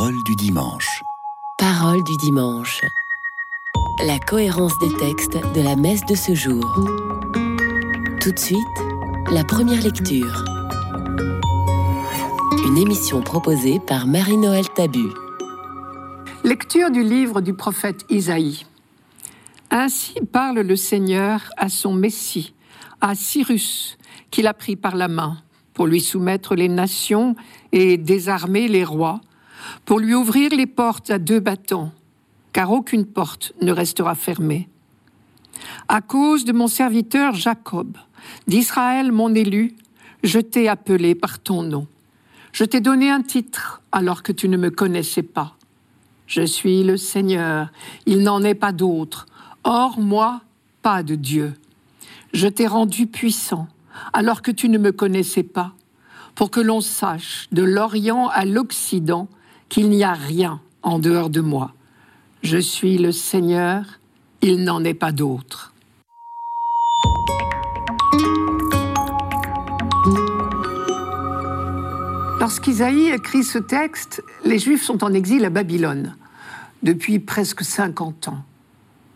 Parole du dimanche. Parole du dimanche. La cohérence des textes de la messe de ce jour. Tout de suite, la première lecture. Une émission proposée par Marie-Noël Tabu. Lecture du livre du prophète Isaïe. Ainsi parle le Seigneur à son Messie, à Cyrus, qu'il a pris par la main pour lui soumettre les nations et désarmer les rois, pour lui ouvrir les portes à deux bâtons, car aucune porte ne restera fermée. À cause de mon serviteur Jacob, d'Israël mon élu, je t'ai appelé par ton nom. Je t'ai donné un titre alors que tu ne me connaissais pas. Je suis le Seigneur, il n'en est pas d'autre. Hors moi, pas de Dieu. Je t'ai rendu puissant alors que tu ne me connaissais pas, pour que l'on sache de l'Orient à l'Occident qu'il n'y a rien en dehors de moi. Je suis le Seigneur, il n'en est pas d'autre. Lorsqu'Isaïe écrit ce texte, les Juifs sont en exil à Babylone depuis presque 50 ans.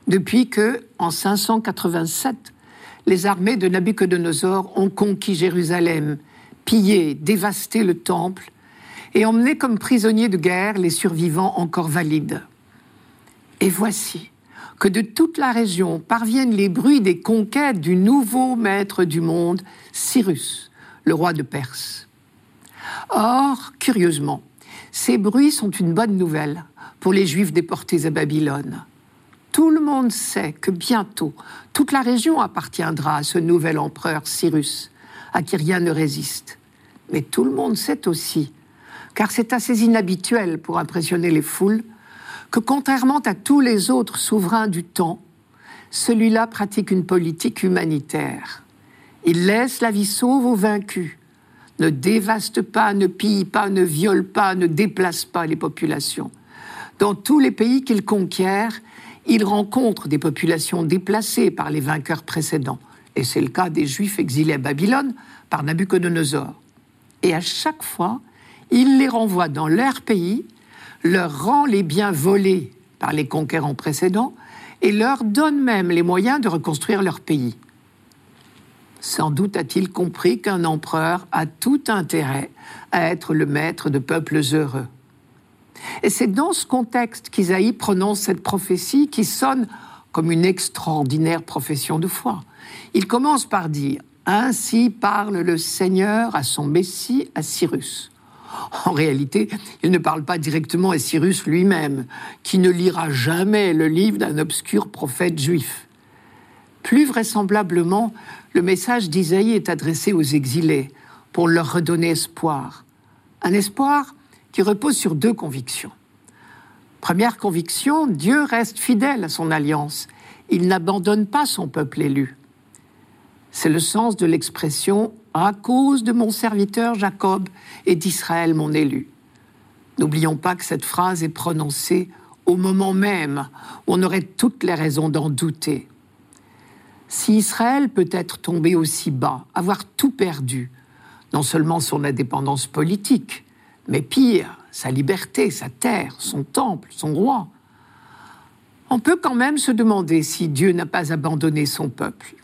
Depuis que, en 587, les armées de Nabucodonosor ont conquis Jérusalem, pillé, dévasté le temple et emmené comme prisonniers de guerre les survivants encore valides. Et voici que de toute la région parviennent les bruits des conquêtes du nouveau maître du monde, Cyrus, le roi de Perse. Or, curieusement, ces bruits sont une bonne nouvelle pour les Juifs déportés à Babylone. Tout le monde sait que bientôt, toute la région appartiendra à ce nouvel empereur Cyrus, à qui rien ne résiste. Mais tout le monde sait aussi, car c'est assez inhabituel pour impressionner les foules, que contrairement à tous les autres souverains du temps, celui-là pratique une politique humanitaire. Il laisse la vie sauve aux vaincus, ne dévaste pas, ne pille pas, ne viole pas, ne déplace pas les populations. Dans tous les pays qu'il conquiert, il rencontre des populations déplacées par les vainqueurs précédents. Et c'est le cas des Juifs exilés à Babylone par Nabucodonosor. Et à chaque fois, il les renvoie dans leur pays, leur rend les biens volés par les conquérants précédents et leur donne même les moyens de reconstruire leur pays. Sans doute a-t-il compris qu'un empereur a tout intérêt à être le maître de peuples heureux. Et c'est dans ce contexte qu'Isaïe prononce cette prophétie qui sonne comme une extraordinaire profession de foi. Il commence par dire Ainsi parle le Seigneur à son Messie, à Cyrus. En réalité, il ne parle pas directement à Cyrus lui-même, qui ne lira jamais le livre d'un obscur prophète juif. Plus vraisemblablement, le message d'Isaïe est adressé aux exilés pour leur redonner espoir. Un espoir qui repose sur deux convictions. Première conviction, Dieu reste fidèle à son alliance. Il n'abandonne pas son peuple élu. C'est le sens de l'expression à cause de mon serviteur Jacob et d'Israël mon élu. N'oublions pas que cette phrase est prononcée au moment même où on aurait toutes les raisons d'en douter. Si Israël peut être tombé aussi bas, avoir tout perdu, non seulement son indépendance politique, mais pire, sa liberté, sa terre, son temple, son roi. On peut quand même se demander si Dieu n'a pas abandonné son peuple.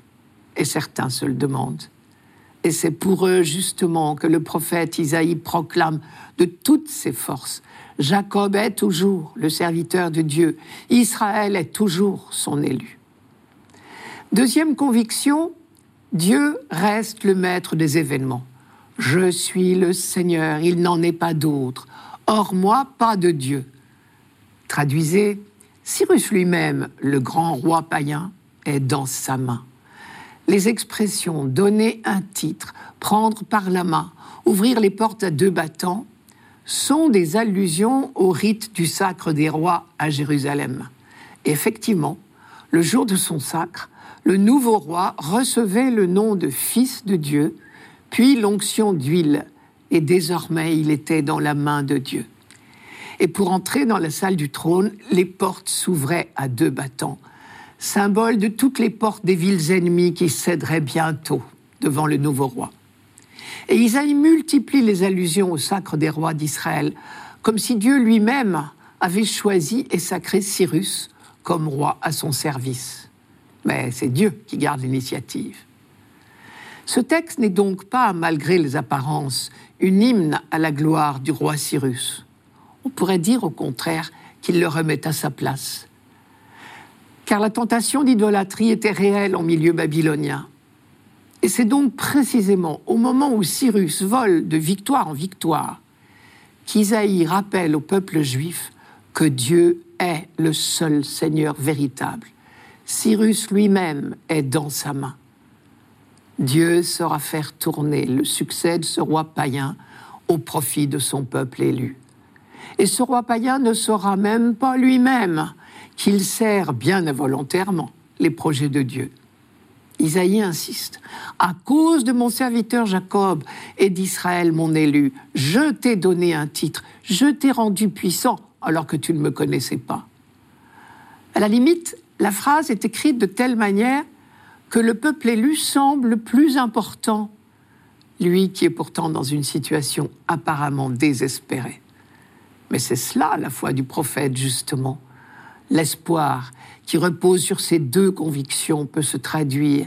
Et certains se le demandent. Et c'est pour eux justement que le prophète Isaïe proclame de toutes ses forces. Jacob est toujours le serviteur de Dieu. Israël est toujours son élu. Deuxième conviction, Dieu reste le maître des événements. Je suis le Seigneur, il n'en est pas d'autre. Hors moi, pas de Dieu. Traduisez, Cyrus lui-même, le grand roi païen, est dans sa main. Les expressions donner un titre, prendre par la main, ouvrir les portes à deux battants sont des allusions au rite du sacre des rois à Jérusalem. effectivement, le jour de son sacre, le nouveau roi recevait le nom de fils de Dieu puis l'onction d'huile, et désormais il était dans la main de Dieu. Et pour entrer dans la salle du trône, les portes s'ouvraient à deux battants, symbole de toutes les portes des villes ennemies qui céderaient bientôt devant le nouveau roi. Et Isaïe multiplie les allusions au sacre des rois d'Israël comme si Dieu lui-même avait choisi et sacré Cyrus comme roi à son service. Mais c'est Dieu qui garde l'initiative. Ce texte n'est donc pas, malgré les apparences, une hymne à la gloire du roi Cyrus. On pourrait dire au contraire qu'il le remet à sa place. Car la tentation d'idolâtrie était réelle en milieu babylonien. Et c'est donc précisément au moment où Cyrus vole de victoire en victoire qu'Isaïe rappelle au peuple juif que Dieu est le seul Seigneur véritable. Cyrus lui-même est dans sa main. Dieu saura faire tourner le succès de ce roi païen au profit de son peuple élu. Et ce roi païen ne saura même pas lui-même qu'il sert bien involontairement les projets de Dieu. Isaïe insiste, à cause de mon serviteur Jacob et d'Israël mon élu, je t'ai donné un titre, je t'ai rendu puissant alors que tu ne me connaissais pas. À la limite, la phrase est écrite de telle manière que le peuple élu semble plus important, lui qui est pourtant dans une situation apparemment désespérée. Mais c'est cela la foi du prophète, justement. L'espoir qui repose sur ces deux convictions peut se traduire.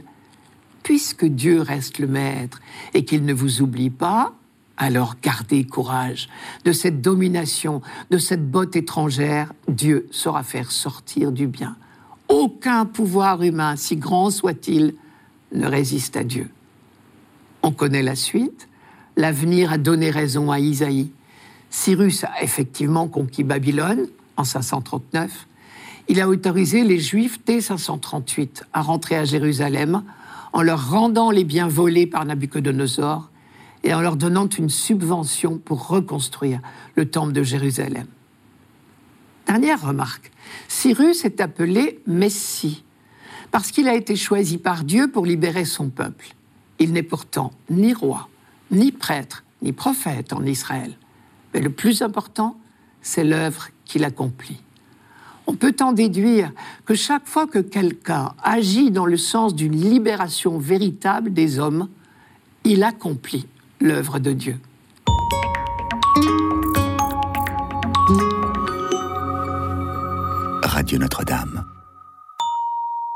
Puisque Dieu reste le maître et qu'il ne vous oublie pas, alors gardez courage. De cette domination, de cette botte étrangère, Dieu saura faire sortir du bien. Aucun pouvoir humain, si grand soit-il, ne résiste à Dieu. On connaît la suite. L'avenir a donné raison à Isaïe. Cyrus a effectivement conquis Babylone en 539. Il a autorisé les Juifs dès 538 à rentrer à Jérusalem en leur rendant les biens volés par Nabucodonosor et en leur donnant une subvention pour reconstruire le temple de Jérusalem. Dernière remarque, Cyrus est appelé Messie parce qu'il a été choisi par Dieu pour libérer son peuple. Il n'est pourtant ni roi, ni prêtre, ni prophète en Israël. Mais le plus important, c'est l'œuvre qu'il accomplit. On peut en déduire que chaque fois que quelqu'un agit dans le sens d'une libération véritable des hommes, il accomplit l'œuvre de Dieu. Radio Notre-Dame.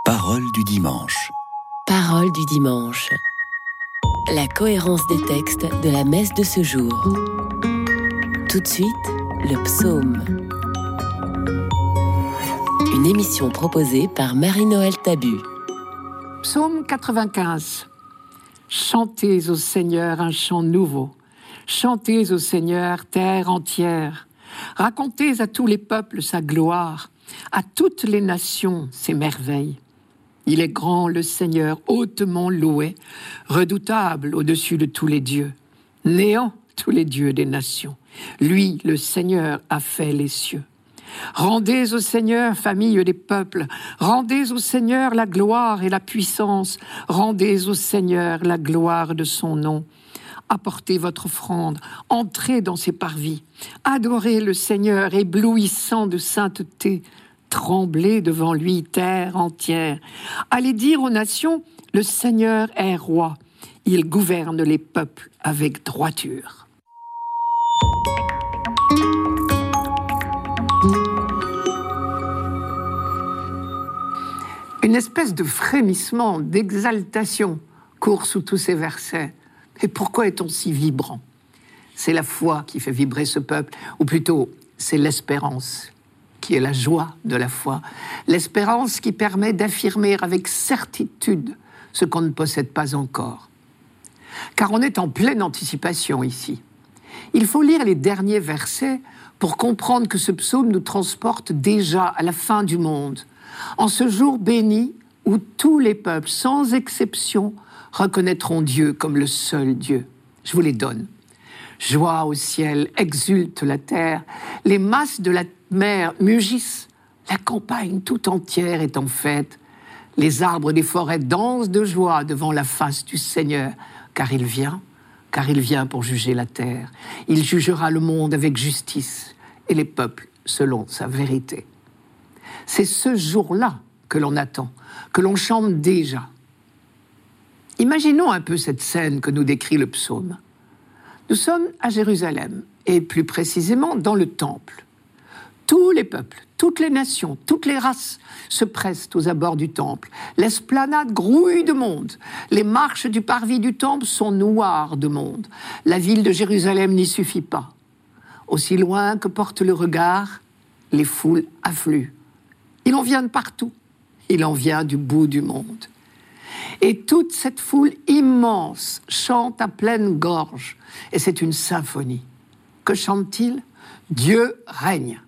Parole du dimanche. Parole du dimanche. La cohérence des textes de la messe de ce jour. Tout de suite, le psaume. Une émission proposée par Marie-Noël Tabu. Psaume 95. Chantez au Seigneur un chant nouveau. Chantez au Seigneur terre entière. Racontez à tous les peuples sa gloire, à toutes les nations ses merveilles. Il est grand le Seigneur, hautement loué, redoutable au-dessus de tous les dieux, néant tous les dieux des nations. Lui, le Seigneur, a fait les cieux. Rendez au Seigneur, famille des peuples, rendez au Seigneur la gloire et la puissance, rendez au Seigneur la gloire de son nom. Apportez votre offrande, entrez dans ses parvis, adorez le Seigneur éblouissant de sainteté, tremblez devant lui terre entière. Allez dire aux nations, le Seigneur est roi, il gouverne les peuples avec droiture. Espèce de frémissement, d'exaltation court sous tous ces versets. Et pourquoi est-on si vibrant? C'est la foi qui fait vibrer ce peuple, ou plutôt c'est l'espérance qui est la joie de la foi, l'espérance qui permet d'affirmer avec certitude ce qu'on ne possède pas encore. Car on est en pleine anticipation ici. Il faut lire les derniers versets pour comprendre que ce psaume nous transporte déjà à la fin du monde, en ce jour béni où tous les peuples, sans exception, reconnaîtront Dieu comme le seul Dieu. Je vous les donne. Joie au ciel, exulte la terre, les masses de la mer mugissent, la campagne tout entière est en fête, les arbres des forêts dansent de joie devant la face du Seigneur, car il vient, car il vient pour juger la terre. Il jugera le monde avec justice et les peuples selon sa vérité. C'est ce jour-là que l'on attend, que l'on chante déjà. Imaginons un peu cette scène que nous décrit le psaume. Nous sommes à Jérusalem et plus précisément dans le temple. Tous les peuples, toutes les nations, toutes les races se pressent aux abords du temple. L'esplanade grouille de monde. Les marches du parvis du temple sont noires de monde. La ville de Jérusalem n'y suffit pas. Aussi loin que porte le regard, les foules affluent. Il en vient de partout. Il en vient du bout du monde. Et toute cette foule immense chante à pleine gorge. Et c'est une symphonie. Que chante-t-il? Dieu règne.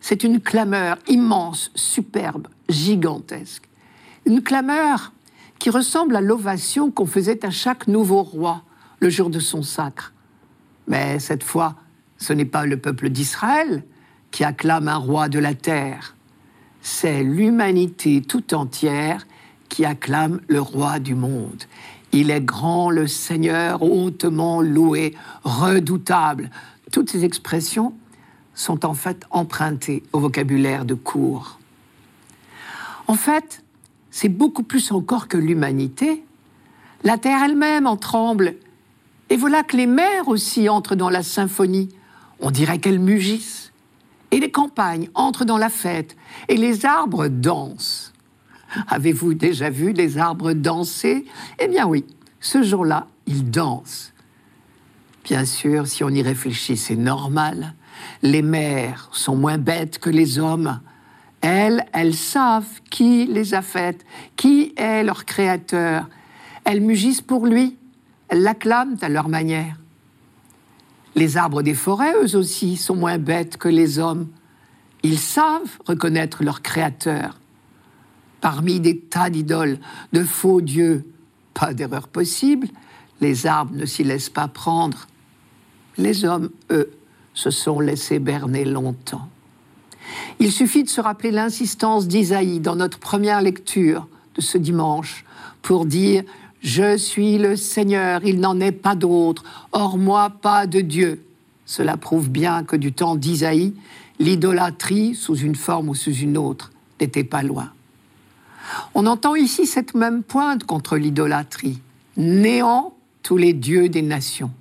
C'est une clameur immense, superbe, gigantesque. Une clameur qui ressemble à l'ovation qu'on faisait à chaque nouveau roi le jour de son sacre. Mais cette fois, ce n'est pas le peuple d'Israël qui acclame un roi de la terre, c'est l'humanité tout entière qui acclame le roi du monde. Il est grand le Seigneur, hautement loué, redoutable. Toutes ces expressions sont en fait empruntées au vocabulaire de cour. En fait, c'est beaucoup plus encore que l'humanité. La terre elle-même en tremble. Et voilà que les mers aussi entrent dans la symphonie. On dirait qu'elles mugissent. Et les campagnes entrent dans la fête. Et les arbres dansent. Avez-vous déjà vu des arbres danser? Eh bien oui, ce jour-là, ils dansent. Bien sûr, si on y réfléchit, c'est normal. Les mères sont moins bêtes que les hommes. Elles, elles savent qui les a faites, qui est leur créateur. Elles mugissent pour lui, elles l'acclament à leur manière. Les arbres des forêts, eux aussi, sont moins bêtes que les hommes. Ils savent reconnaître leur créateur. Parmi des tas d'idoles, de faux dieux, pas d'erreur possible, les arbres ne s'y laissent pas prendre. Les hommes, eux, se sont laissés berner longtemps. Il suffit de se rappeler l'insistance d'Isaïe dans notre première lecture de ce dimanche pour dire Je suis le Seigneur, il n'en est pas d'autre, hors moi pas de Dieu. Cela prouve bien que du temps d'Isaïe, l'idolâtrie, sous une forme ou sous une autre, n'était pas loin. On entend ici cette même pointe contre l'idolâtrie. Néant tous les dieux des nations.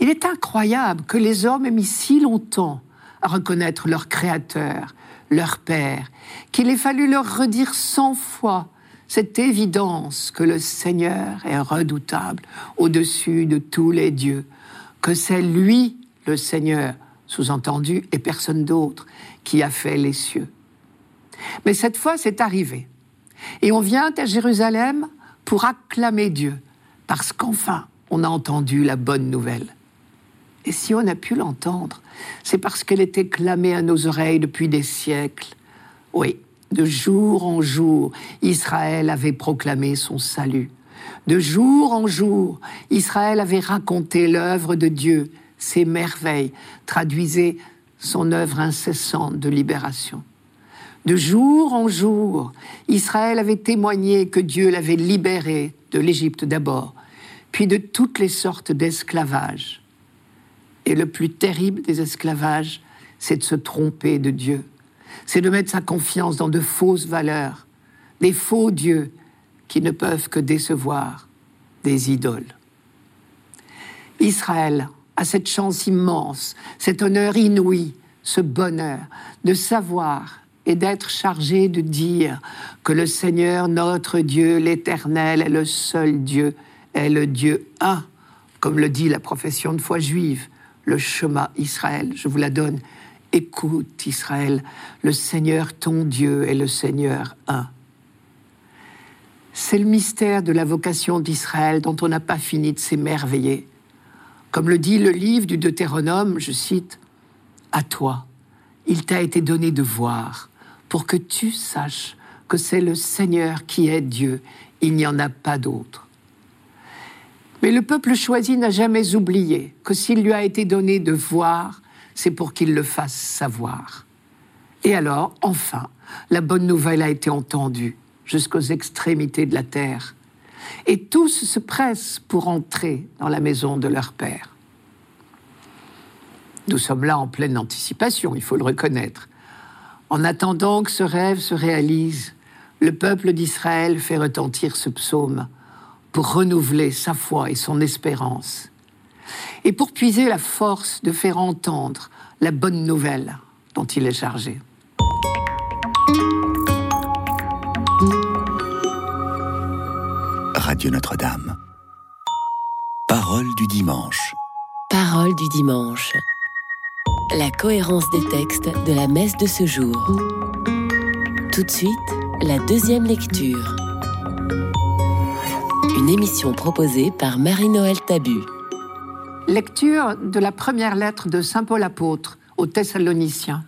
Il est incroyable que les hommes aient mis si longtemps à reconnaître leur Créateur, leur Père, qu'il ait fallu leur redire cent fois cette évidence que le Seigneur est redoutable au-dessus de tous les dieux, que c'est lui, le Seigneur, sous-entendu, et personne d'autre, qui a fait les cieux. Mais cette fois, c'est arrivé. Et on vient à Jérusalem pour acclamer Dieu, parce qu'enfin, on a entendu la bonne nouvelle. Et si on a pu l'entendre, c'est parce qu'elle était clamée à nos oreilles depuis des siècles. Oui, de jour en jour, Israël avait proclamé son salut. De jour en jour, Israël avait raconté l'œuvre de Dieu, ses merveilles, traduisait son œuvre incessante de libération. De jour en jour, Israël avait témoigné que Dieu l'avait libéré de l'Égypte d'abord, puis de toutes les sortes d'esclavage. Et le plus terrible des esclavages, c'est de se tromper de Dieu. C'est de mettre sa confiance dans de fausses valeurs, des faux dieux qui ne peuvent que décevoir, des idoles. Israël a cette chance immense, cet honneur inouï, ce bonheur de savoir et d'être chargé de dire que le Seigneur, notre Dieu, l'Éternel, est le seul Dieu, est le Dieu un, comme le dit la profession de foi juive le chemin Israël. Je vous la donne. Écoute Israël, le Seigneur ton Dieu est le Seigneur un. C'est le mystère de la vocation d'Israël dont on n'a pas fini de s'émerveiller. Comme le dit le livre du Deutéronome, je cite, À toi, il t'a été donné de voir, pour que tu saches que c'est le Seigneur qui est Dieu, il n'y en a pas d'autre. Mais le peuple choisi n'a jamais oublié que s'il lui a été donné de voir, c'est pour qu'il le fasse savoir. Et alors, enfin, la bonne nouvelle a été entendue jusqu'aux extrémités de la terre. Et tous se pressent pour entrer dans la maison de leur Père. Nous sommes là en pleine anticipation, il faut le reconnaître. En attendant que ce rêve se réalise, le peuple d'Israël fait retentir ce psaume pour renouveler sa foi et son espérance. Et pour puiser la force de faire entendre la bonne nouvelle dont il est chargé. Radio Notre-Dame. Parole du dimanche. Parole du dimanche. La cohérence des textes de la messe de ce jour. Tout de suite, la deuxième lecture. Une émission proposée par Marie-Noël Tabu. Lecture de la première lettre de Saint Paul apôtre aux Thessaloniciens.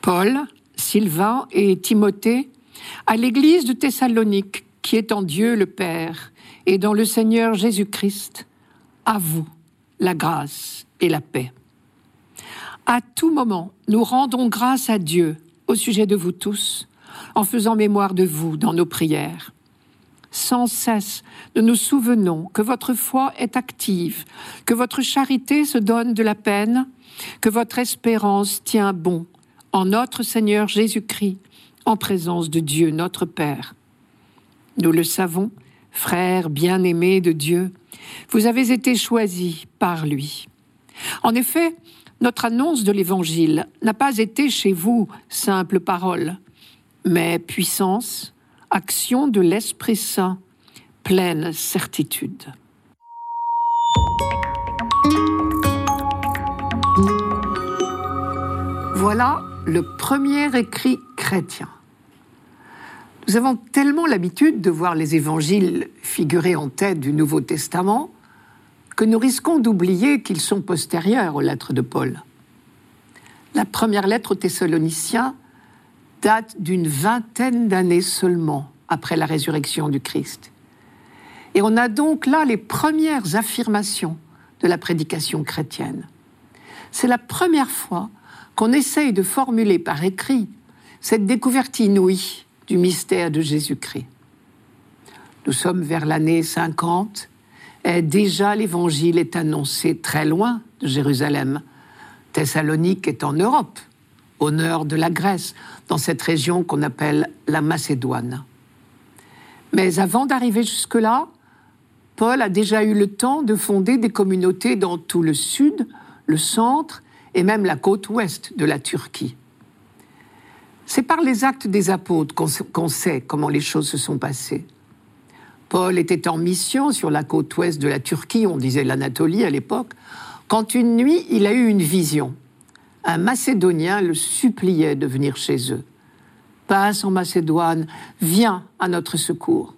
Paul, Sylvain et Timothée à l'église de Thessalonique qui est en Dieu le Père et dans le Seigneur Jésus-Christ, à vous la grâce et la paix. À tout moment, nous rendons grâce à Dieu au sujet de vous tous, en faisant mémoire de vous dans nos prières. Sans cesse, nous nous souvenons que votre foi est active, que votre charité se donne de la peine, que votre espérance tient bon en notre Seigneur Jésus-Christ, en présence de Dieu notre Père. Nous le savons, frères bien-aimés de Dieu, vous avez été choisis par lui. En effet, notre annonce de l'Évangile n'a pas été chez vous simple parole, mais puissance, action de l'Esprit Saint, pleine certitude. Voilà le premier écrit chrétien. Nous avons tellement l'habitude de voir les évangiles figurer en tête du Nouveau Testament que nous risquons d'oublier qu'ils sont postérieurs aux lettres de Paul. La première lettre aux Thessaloniciens date d'une vingtaine d'années seulement après la résurrection du Christ. Et on a donc là les premières affirmations de la prédication chrétienne. C'est la première fois qu'on essaye de formuler par écrit cette découverte inouïe du mystère de Jésus-Christ. Nous sommes vers l'année 50 et déjà l'évangile est annoncé très loin de Jérusalem. Thessalonique est en Europe, au nord de la Grèce, dans cette région qu'on appelle la Macédoine. Mais avant d'arriver jusque-là, Paul a déjà eu le temps de fonder des communautés dans tout le sud, le centre et même la côte ouest de la Turquie. C'est par les actes des apôtres qu'on sait comment les choses se sont passées. Paul était en mission sur la côte ouest de la Turquie, on disait l'Anatolie à l'époque, quand une nuit il a eu une vision. Un Macédonien le suppliait de venir chez eux. Passe en Macédoine, viens à notre secours.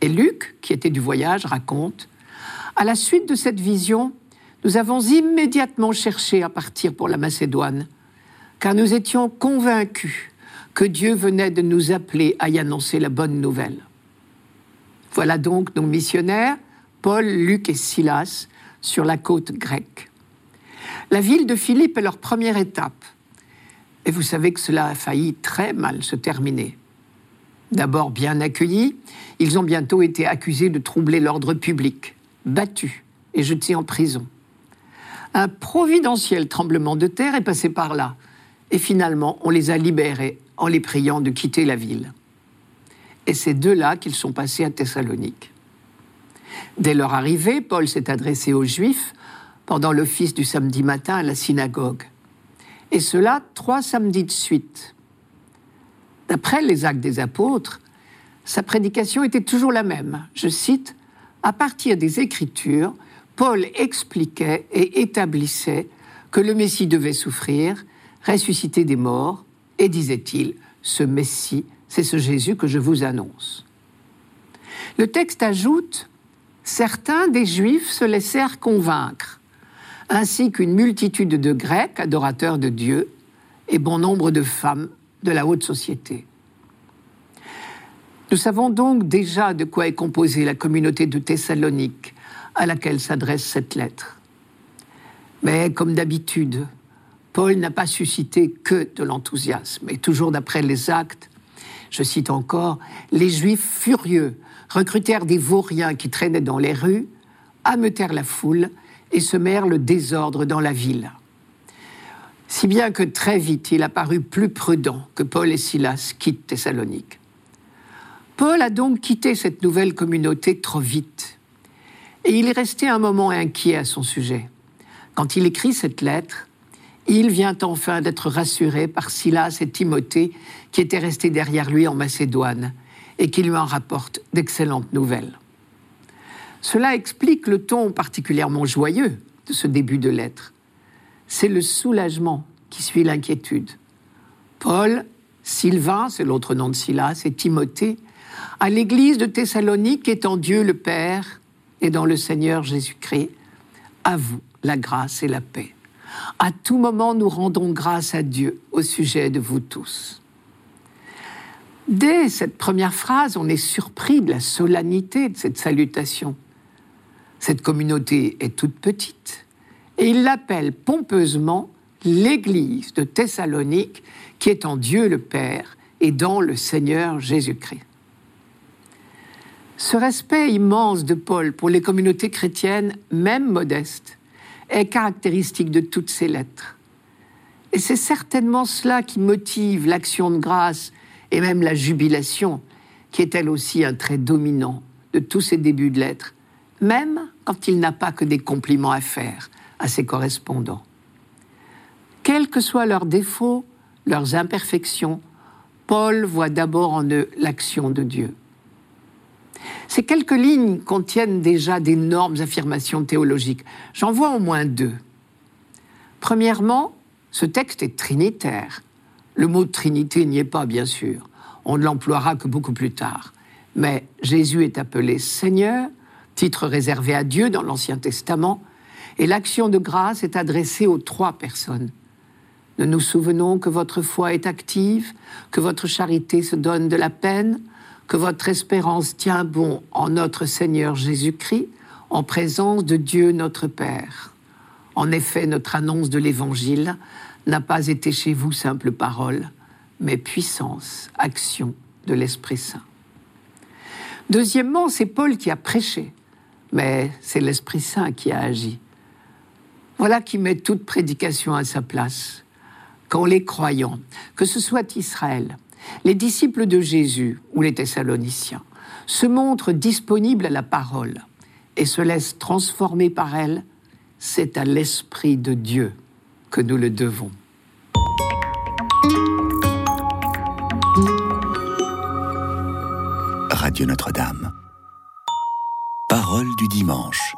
Et Luc, qui était du voyage, raconte, à la suite de cette vision, nous avons immédiatement cherché à partir pour la Macédoine car nous étions convaincus que Dieu venait de nous appeler à y annoncer la bonne nouvelle. Voilà donc nos missionnaires, Paul, Luc et Silas, sur la côte grecque. La ville de Philippe est leur première étape. Et vous savez que cela a failli très mal se terminer. D'abord bien accueillis, ils ont bientôt été accusés de troubler l'ordre public, battus et jetés en prison. Un providentiel tremblement de terre est passé par là, et finalement, on les a libérés en les priant de quitter la ville. Et c'est de là qu'ils sont passés à Thessalonique. Dès leur arrivée, Paul s'est adressé aux Juifs pendant l'office du samedi matin à la synagogue. Et cela trois samedis de suite. D'après les actes des apôtres, sa prédication était toujours la même. Je cite, À partir des Écritures, Paul expliquait et établissait que le Messie devait souffrir ressuscité des morts, et disait-il, ce Messie, c'est ce Jésus que je vous annonce. Le texte ajoute, certains des Juifs se laissèrent convaincre, ainsi qu'une multitude de Grecs adorateurs de Dieu et bon nombre de femmes de la haute société. Nous savons donc déjà de quoi est composée la communauté de Thessalonique à laquelle s'adresse cette lettre. Mais comme d'habitude, Paul n'a pas suscité que de l'enthousiasme. Et toujours d'après les actes, je cite encore, les Juifs furieux recrutèrent des vauriens qui traînaient dans les rues, ameutèrent la foule et semèrent le désordre dans la ville. Si bien que très vite il a paru plus prudent que Paul et Silas quittent Thessalonique. Paul a donc quitté cette nouvelle communauté trop vite. Et il est resté un moment inquiet à son sujet. Quand il écrit cette lettre, il vient enfin d'être rassuré par Silas et Timothée qui étaient restés derrière lui en Macédoine et qui lui en rapportent d'excellentes nouvelles. Cela explique le ton particulièrement joyeux de ce début de lettre. C'est le soulagement qui suit l'inquiétude. Paul, Sylvain, c'est l'autre nom de Silas, et Timothée, à l'église de Thessalonique est en Dieu le Père et dans le Seigneur Jésus-Christ, à vous la grâce et la paix. À tout moment, nous rendons grâce à Dieu au sujet de vous tous. Dès cette première phrase, on est surpris de la solennité de cette salutation. Cette communauté est toute petite et il l'appelle pompeusement l'Église de Thessalonique qui est en Dieu le Père et dans le Seigneur Jésus-Christ. Ce respect immense de Paul pour les communautés chrétiennes, même modestes, est caractéristique de toutes ses lettres. Et c'est certainement cela qui motive l'action de grâce et même la jubilation, qui est elle aussi un trait dominant de tous ses débuts de lettres, même quand il n'a pas que des compliments à faire à ses correspondants. Quels que soient leurs défauts, leurs imperfections, Paul voit d'abord en eux l'action de Dieu. Ces quelques lignes contiennent déjà d'énormes affirmations théologiques. J'en vois au moins deux. Premièrement, ce texte est trinitaire. Le mot Trinité n'y est pas, bien sûr. On ne l'emploiera que beaucoup plus tard. Mais Jésus est appelé Seigneur, titre réservé à Dieu dans l'Ancien Testament, et l'action de grâce est adressée aux trois personnes. Nous nous souvenons que votre foi est active, que votre charité se donne de la peine, que votre espérance tient bon en notre Seigneur Jésus-Christ, en présence de Dieu notre Père. En effet, notre annonce de l'Évangile n'a pas été chez vous simple parole, mais puissance, action de l'Esprit Saint. Deuxièmement, c'est Paul qui a prêché, mais c'est l'Esprit Saint qui a agi. Voilà qui met toute prédication à sa place. Quand les croyants, que ce soit Israël, les disciples de Jésus ou les Thessaloniciens se montrent disponibles à la parole et se laissent transformer par elle, c'est à l'Esprit de Dieu que nous le devons. Radio Notre-Dame. Parole du dimanche.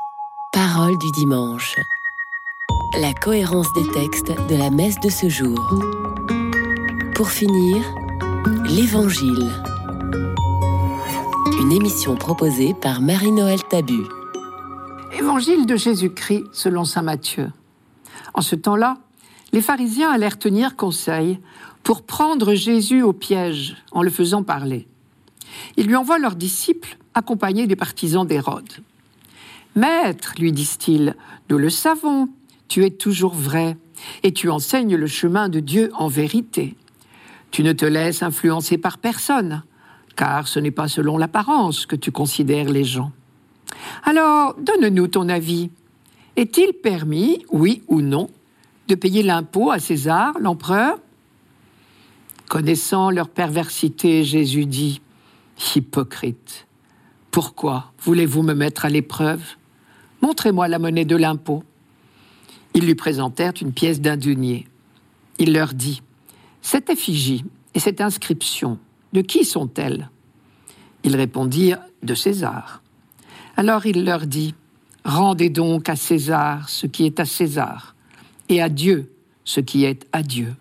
Parole du dimanche. La cohérence des textes de la messe de ce jour. Pour finir, L'Évangile. Une émission proposée par Marie-Noël Tabu. Évangile de Jésus-Christ selon Saint Matthieu. En ce temps-là, les pharisiens allèrent tenir conseil pour prendre Jésus au piège en le faisant parler. Ils lui envoient leurs disciples accompagnés des partisans d'Hérode. Maître, lui disent-ils, nous le savons, tu es toujours vrai, et tu enseignes le chemin de Dieu en vérité. Tu ne te laisses influencer par personne, car ce n'est pas selon l'apparence que tu considères les gens. Alors, donne-nous ton avis. Est-il permis, oui ou non, de payer l'impôt à César, l'empereur? Connaissant leur perversité, Jésus dit, Hypocrite, pourquoi voulez-vous me mettre à l'épreuve? Montrez-moi la monnaie de l'impôt. Ils lui présentèrent une pièce d'un denier. Il leur dit, cette effigie et cette inscription, de qui sont-elles? Ils répondirent De César. Alors il leur dit Rendez donc à César ce qui est à César, et à Dieu ce qui est à Dieu.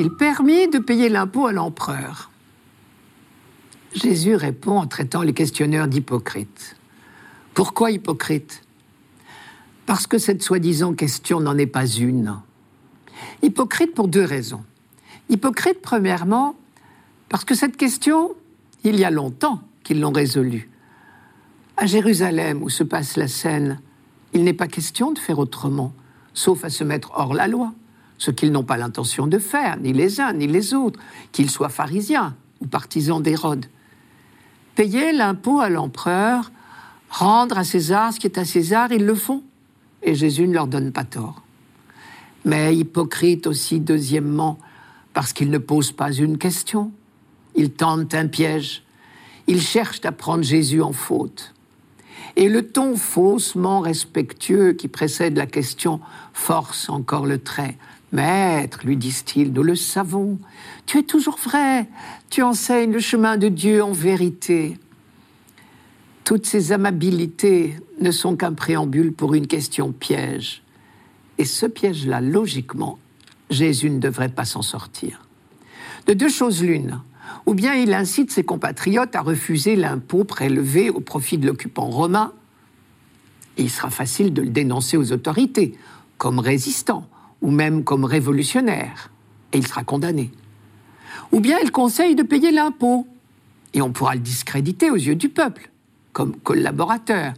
Est-il permis de payer l'impôt à l'empereur? Jésus répond en traitant les questionneurs d'hypocrites. Pourquoi hypocrite Parce que cette soi-disant question n'en est pas une. Hypocrite pour deux raisons. Hypocrite, premièrement, parce que cette question, il y a longtemps qu'ils l'ont résolue. À Jérusalem, où se passe la scène, il n'est pas question de faire autrement, sauf à se mettre hors la loi, ce qu'ils n'ont pas l'intention de faire, ni les uns ni les autres, qu'ils soient pharisiens ou partisans d'Hérode. Payer l'impôt à l'empereur Rendre à César ce qui est à César, ils le font. Et Jésus ne leur donne pas tort. Mais hypocrite aussi, deuxièmement, parce qu'ils ne posent pas une question. Ils tentent un piège. Ils cherchent à prendre Jésus en faute. Et le ton faussement respectueux qui précède la question force encore le trait. Maître, lui disent-ils, nous le savons, tu es toujours vrai, tu enseignes le chemin de Dieu en vérité. Toutes ces amabilités ne sont qu'un préambule pour une question piège. Et ce piège-là, logiquement, Jésus ne devrait pas s'en sortir. De deux choses l'une, ou bien il incite ses compatriotes à refuser l'impôt prélevé au profit de l'occupant romain, et il sera facile de le dénoncer aux autorités comme résistant ou même comme révolutionnaire, et il sera condamné. Ou bien il conseille de payer l'impôt, et on pourra le discréditer aux yeux du peuple comme collaborateur,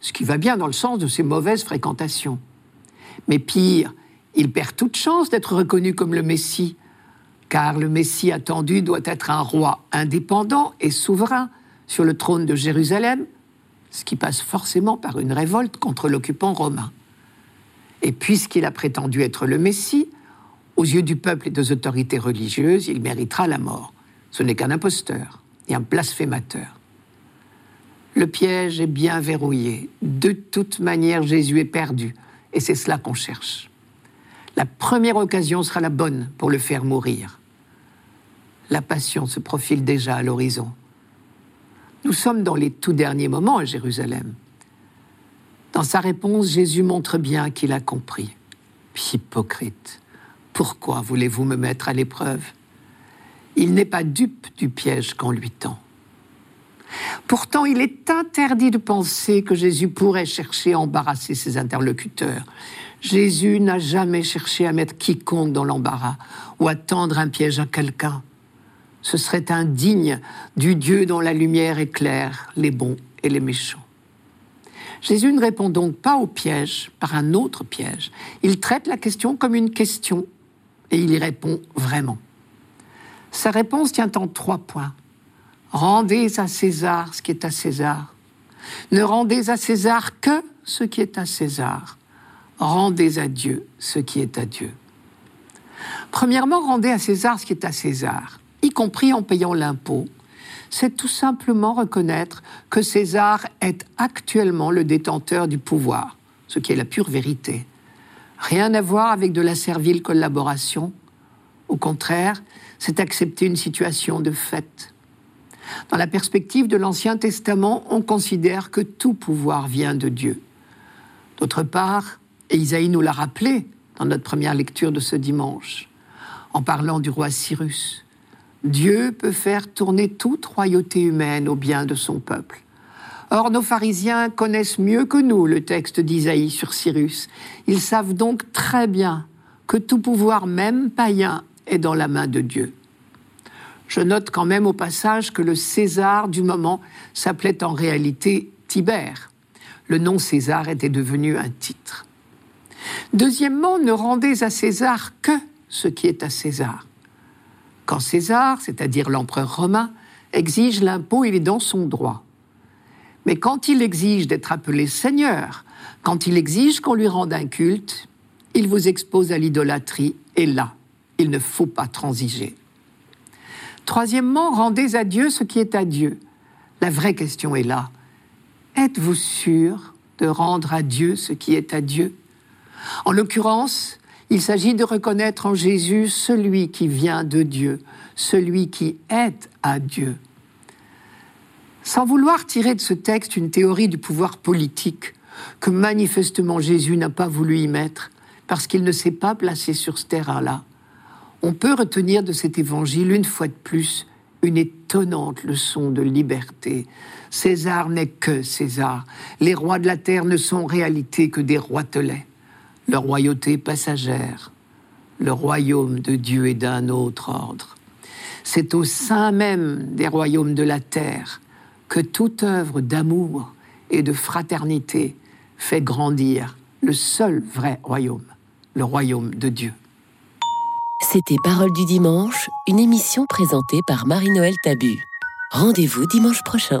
ce qui va bien dans le sens de ses mauvaises fréquentations. Mais pire, il perd toute chance d'être reconnu comme le Messie, car le Messie attendu doit être un roi indépendant et souverain sur le trône de Jérusalem, ce qui passe forcément par une révolte contre l'occupant romain. Et puisqu'il a prétendu être le Messie, aux yeux du peuple et des autorités religieuses, il méritera la mort. Ce n'est qu'un imposteur et un blasphémateur. Le piège est bien verrouillé. De toute manière, Jésus est perdu, et c'est cela qu'on cherche. La première occasion sera la bonne pour le faire mourir la passion se profile déjà à l'horizon. Nous sommes dans les tout derniers moments à Jérusalem. Dans sa réponse, Jésus montre bien qu'il a compris. Hypocrite, pourquoi voulez-vous me mettre à l'épreuve? Il n'est pas dupe du piège qu'on lui tend. Pourtant, il est interdit de penser que Jésus pourrait chercher à embarrasser ses interlocuteurs. Jésus n'a jamais cherché à mettre quiconque dans l'embarras ou à tendre un piège à quelqu'un. Ce serait indigne du Dieu dont la lumière éclaire les bons et les méchants. Jésus ne répond donc pas au piège par un autre piège. Il traite la question comme une question et il y répond vraiment. Sa réponse tient en trois points. Rendez à César ce qui est à César. Ne rendez à César que ce qui est à César. Rendez à Dieu ce qui est à Dieu. Premièrement, rendez à César ce qui est à César y compris en payant l'impôt, c'est tout simplement reconnaître que César est actuellement le détenteur du pouvoir, ce qui est la pure vérité. Rien à voir avec de la servile collaboration. Au contraire, c'est accepter une situation de fait. Dans la perspective de l'Ancien Testament, on considère que tout pouvoir vient de Dieu. D'autre part, et Isaïe nous l'a rappelé dans notre première lecture de ce dimanche, en parlant du roi Cyrus, Dieu peut faire tourner toute royauté humaine au bien de son peuple. Or, nos pharisiens connaissent mieux que nous le texte d'Isaïe sur Cyrus. Ils savent donc très bien que tout pouvoir, même païen, est dans la main de Dieu. Je note quand même au passage que le César du moment s'appelait en réalité Tibère. Le nom César était devenu un titre. Deuxièmement, ne rendez à César que ce qui est à César. Quand César, c'est-à-dire l'empereur romain, exige l'impôt, il est dans son droit. Mais quand il exige d'être appelé Seigneur, quand il exige qu'on lui rende un culte, il vous expose à l'idolâtrie, et là, il ne faut pas transiger. Troisièmement, rendez à Dieu ce qui est à Dieu. La vraie question est là. Êtes-vous sûr de rendre à Dieu ce qui est à Dieu? En l'occurrence, il s'agit de reconnaître en Jésus celui qui vient de Dieu, celui qui est à Dieu. Sans vouloir tirer de ce texte une théorie du pouvoir politique que manifestement Jésus n'a pas voulu y mettre parce qu'il ne s'est pas placé sur ce terrain-là, on peut retenir de cet évangile une fois de plus une étonnante leçon de liberté. César n'est que César. Les rois de la terre ne sont en réalité que des roitelets leur royauté passagère. Le royaume de Dieu est d'un autre ordre. C'est au sein même des royaumes de la terre que toute œuvre d'amour et de fraternité fait grandir le seul vrai royaume, le royaume de Dieu. C'était Parole du dimanche, une émission présentée par Marie-Noël Tabu. Rendez-vous dimanche prochain.